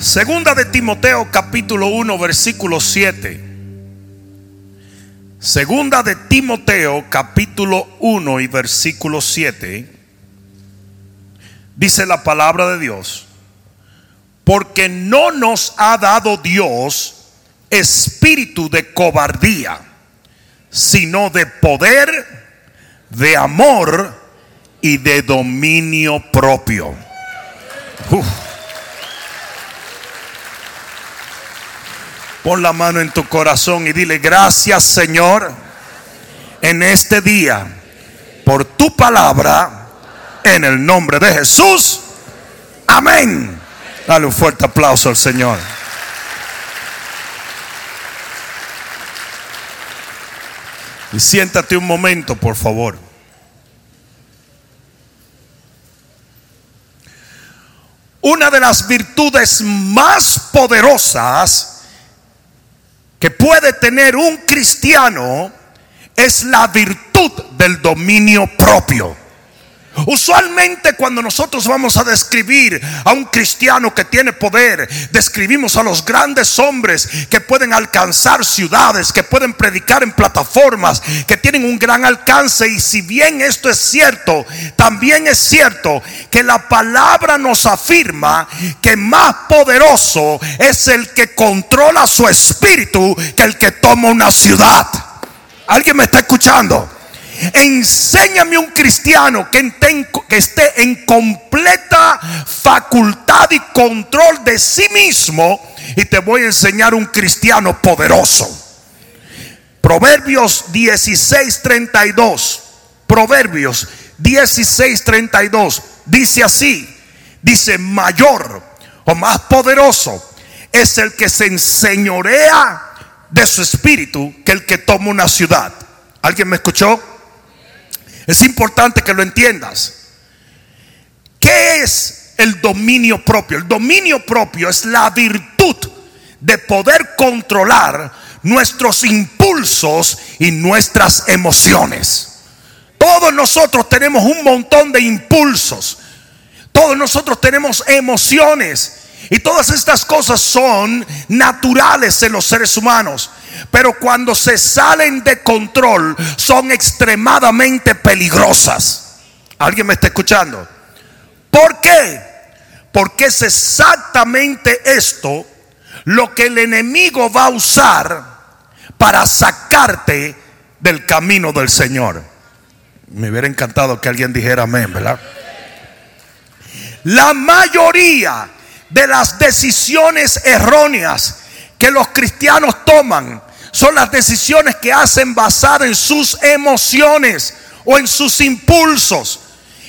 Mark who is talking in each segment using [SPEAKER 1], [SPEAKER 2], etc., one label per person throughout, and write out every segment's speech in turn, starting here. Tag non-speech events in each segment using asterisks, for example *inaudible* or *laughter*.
[SPEAKER 1] Segunda de Timoteo capítulo 1 versículo 7. Segunda de Timoteo capítulo 1 y versículo 7. Dice la palabra de Dios. Porque no nos ha dado Dios espíritu de cobardía, sino de poder, de amor y de dominio propio. Uf. Pon la mano en tu corazón y dile gracias Señor en este día por tu palabra en el nombre de Jesús. Amén. Dale un fuerte aplauso al Señor. Y siéntate un momento, por favor. Una de las virtudes más poderosas que puede tener un cristiano es la virtud del dominio propio. Usualmente cuando nosotros vamos a describir a un cristiano que tiene poder, describimos a los grandes hombres que pueden alcanzar ciudades, que pueden predicar en plataformas, que tienen un gran alcance. Y si bien esto es cierto, también es cierto que la palabra nos afirma que más poderoso es el que controla su espíritu que el que toma una ciudad. ¿Alguien me está escuchando? Enséñame un cristiano que, esté en completa facultad y control de sí mismo y te voy a enseñar un cristiano poderoso. Proverbios 16:32. Proverbios 16:32 dice así, dice mayor o más poderoso es el que se enseñorea de su espíritu que el que toma una ciudad. ¿Alguien me escuchó? Es importante que lo entiendas. ¿Qué es el dominio propio? El dominio propio es la virtud de poder controlar nuestros impulsos y nuestras emociones. Todos nosotros tenemos un montón de impulsos. Todos nosotros tenemos emociones. Y todas estas cosas son naturales en los seres humanos. Pero cuando se salen de control son extremadamente peligrosas. ¿Alguien me está escuchando? ¿Por qué? Porque es exactamente esto lo que el enemigo va a usar para sacarte del camino del Señor. Me hubiera encantado que alguien dijera amén, ¿verdad? La mayoría de las decisiones erróneas que los cristianos toman son las decisiones que hacen basadas en sus emociones o en sus impulsos.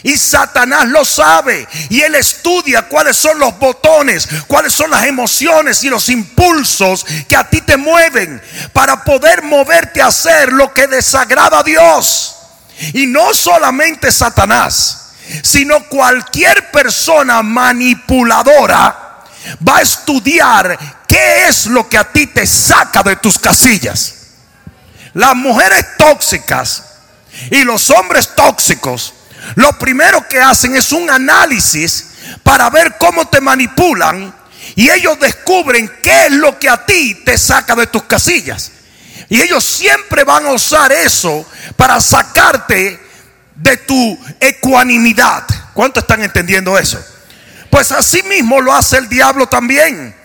[SPEAKER 1] Y Satanás lo sabe. Y él estudia cuáles son los botones, cuáles son las emociones y los impulsos que a ti te mueven para poder moverte a hacer lo que desagrada a Dios. Y no solamente Satanás, sino cualquier persona manipuladora va a estudiar ¿Qué es lo que a ti te saca de tus casillas? Las mujeres tóxicas y los hombres tóxicos, lo primero que hacen es un análisis para ver cómo te manipulan y ellos descubren qué es lo que a ti te saca de tus casillas. Y ellos siempre van a usar eso para sacarte de tu ecuanimidad. ¿Cuánto están entendiendo eso? Pues así mismo lo hace el diablo también.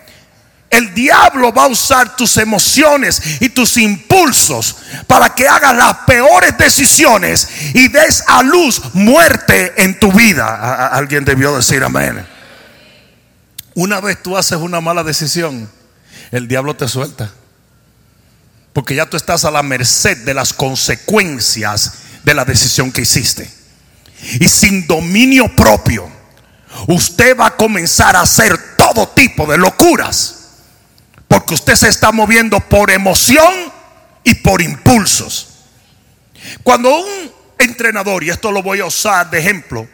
[SPEAKER 1] El diablo va a usar tus emociones y tus impulsos para que hagas las peores decisiones y des a luz muerte en tu vida. Alguien debió decir amén. Una vez tú haces una mala decisión, el diablo te suelta. Porque ya tú estás a la merced de las consecuencias de la decisión que hiciste. Y sin dominio propio, usted va a comenzar a hacer todo tipo de locuras porque usted se está moviendo por emoción y por impulsos. Cuando un entrenador, y esto lo voy a usar de ejemplo,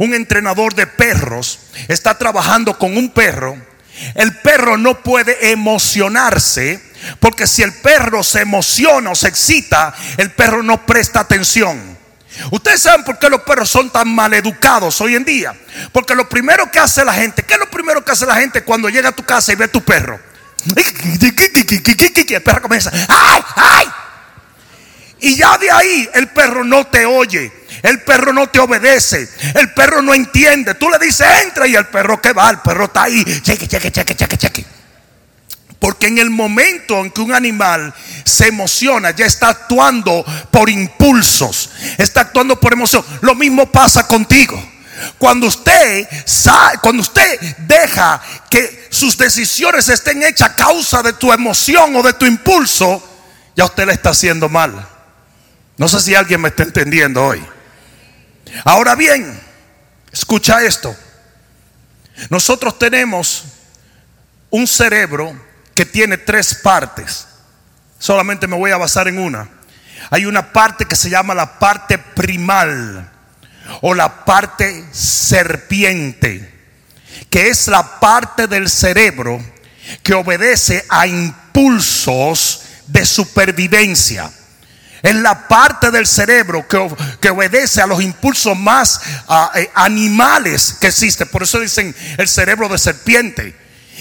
[SPEAKER 1] un entrenador de perros está trabajando con un perro, el perro no puede emocionarse, porque si el perro se emociona o se excita, el perro no presta atención. Ustedes saben por qué los perros son tan maleducados hoy en día. Porque lo primero que hace la gente, ¿qué es lo primero que hace la gente cuando llega a tu casa y ve a tu perro? *laughs* Perro comienza, ¡ay, ay! Y ya de ahí el perro no te oye. El perro no te obedece. El perro no entiende. Tú le dices, entra y el perro que va, el perro está ahí. Cheque, cheque, cheque, cheque, cheque. Porque en el momento en que un animal se emociona, ya está actuando por impulsos, está actuando por emoción. Lo mismo pasa contigo. Cuando usted, cuando usted deja que sus decisiones estén hechas a causa de tu emoción o de tu impulso, ya usted le está haciendo mal. No sé si alguien me está entendiendo hoy. Ahora bien, escucha esto. Nosotros tenemos un cerebro que tiene tres partes. Solamente me voy a basar en una. Hay una parte que se llama la parte primal o la parte serpiente, que es la parte del cerebro que obedece a impulsos de supervivencia. Es la parte del cerebro que, obedece a los impulsos más ah, eh, animales que existen. Por eso dicen el cerebro de serpiente.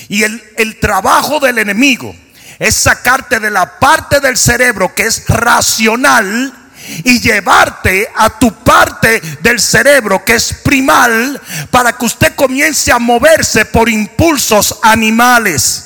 [SPEAKER 1] Y el, el trabajo del enemigo es sacarte de la parte del cerebro que es racional y llevarte a tu parte del cerebro que es primal para que usted comience a moverse por impulsos animales.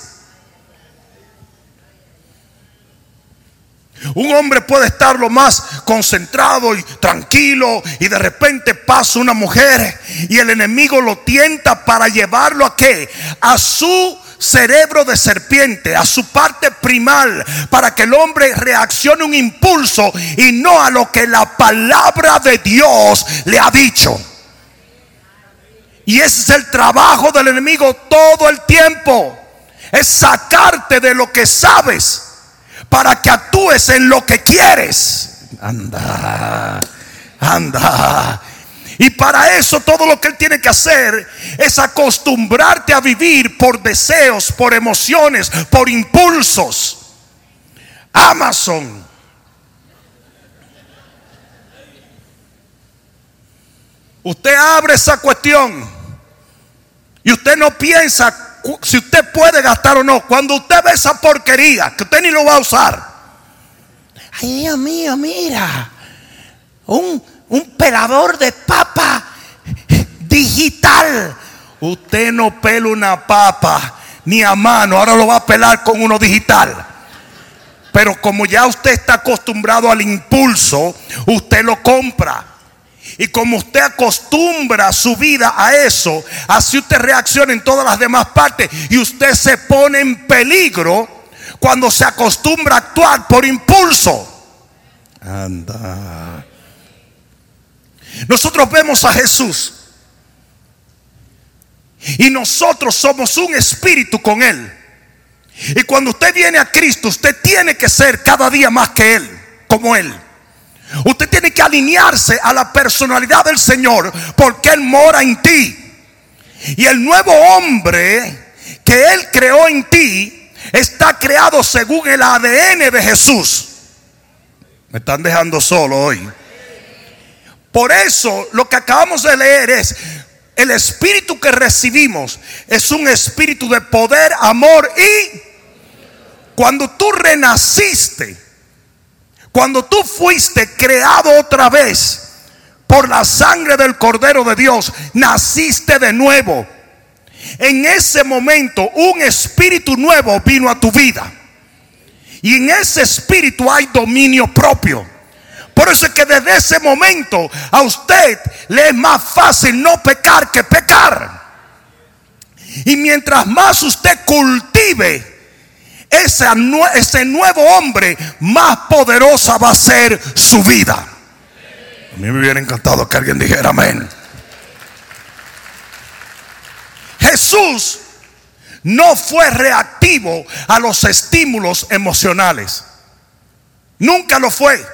[SPEAKER 1] Un hombre puede estar lo más concentrado y tranquilo y de repente pasa una mujer y el enemigo lo tienta para llevarlo a qué? A su cerebro de serpiente, a su parte primal, para que el hombre reaccione un impulso y no a lo que la palabra de Dios le ha dicho. Y ese es el trabajo del enemigo todo el tiempo. Es sacarte de lo que sabes para que actúes en lo que quieres. Anda, anda. Y para eso todo lo que él tiene que hacer es acostumbrarte a vivir por deseos, por emociones, por impulsos. Amazon. Usted abre esa cuestión y usted no piensa si usted puede gastar o no. Cuando usted ve esa porquería, que usted ni lo va a usar. Ay, Dios mío, mira. Un, un pelador de papa digital. Usted no pela una papa ni a mano, ahora lo va a pelar con uno digital. Pero como ya usted está acostumbrado al impulso, usted lo compra. Y como usted acostumbra su vida a eso, así usted reacciona en todas las demás partes y usted se pone en peligro cuando se acostumbra a actuar por impulso. Anda. Nosotros vemos a Jesús y nosotros somos un espíritu con Él. Y cuando usted viene a Cristo, usted tiene que ser cada día más que Él, como Él. Usted tiene que alinearse a la personalidad del Señor porque Él mora en ti. Y el nuevo hombre que Él creó en ti está creado según el ADN de Jesús. Me están dejando solo hoy. Por eso lo que acabamos de leer es, el espíritu que recibimos es un espíritu de poder, amor y cuando tú renaciste, cuando tú fuiste creado otra vez por la sangre del Cordero de Dios, naciste de nuevo. En ese momento un espíritu nuevo vino a tu vida. Y en ese espíritu hay dominio propio. Por eso es que desde ese momento a usted le es más fácil no pecar que pecar. Y mientras más usted cultive ese, nuevo hombre, más poderosa va a ser su vida. A mí me hubiera encantado que alguien dijera amén. Jesús no fue reactivo a los estímulos emocionales. Nunca lo fue.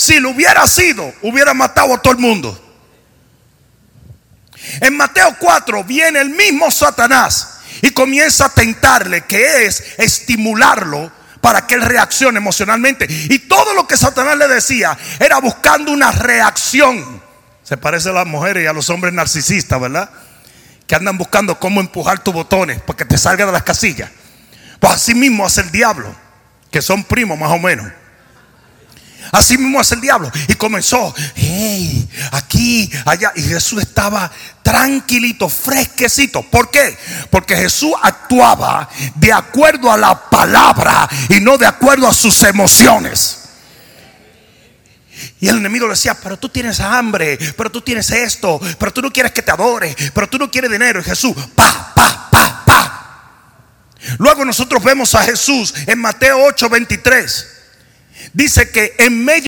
[SPEAKER 1] Si lo hubiera sido, hubiera matado a todo el mundo. En Mateo 4 viene el mismo Satanás y comienza a tentarle, que es estimularlo para que él reaccione emocionalmente. Y todo lo que Satanás le decía era buscando una reacción. Se parece a las mujeres y a los hombres narcisistas, ¿verdad? Que andan buscando cómo empujar tus botones para que te salga de las casillas. Pues así mismo hace el diablo, que son primos más o menos. Así mismo hace el diablo. Y comenzó, hey, aquí, allá. Y Jesús estaba tranquilito, fresquecito. ¿Por qué? Porque Jesús actuaba de acuerdo a la palabra y no de acuerdo a sus emociones. Y el enemigo le decía, pero tú tienes hambre, pero tú tienes esto, pero tú no quieres que te adore, pero tú no quieres dinero. Y Jesús, pa, pa, pa, pa. Luego nosotros vemos a Jesús en Mateo 8, 23. Dice que en medio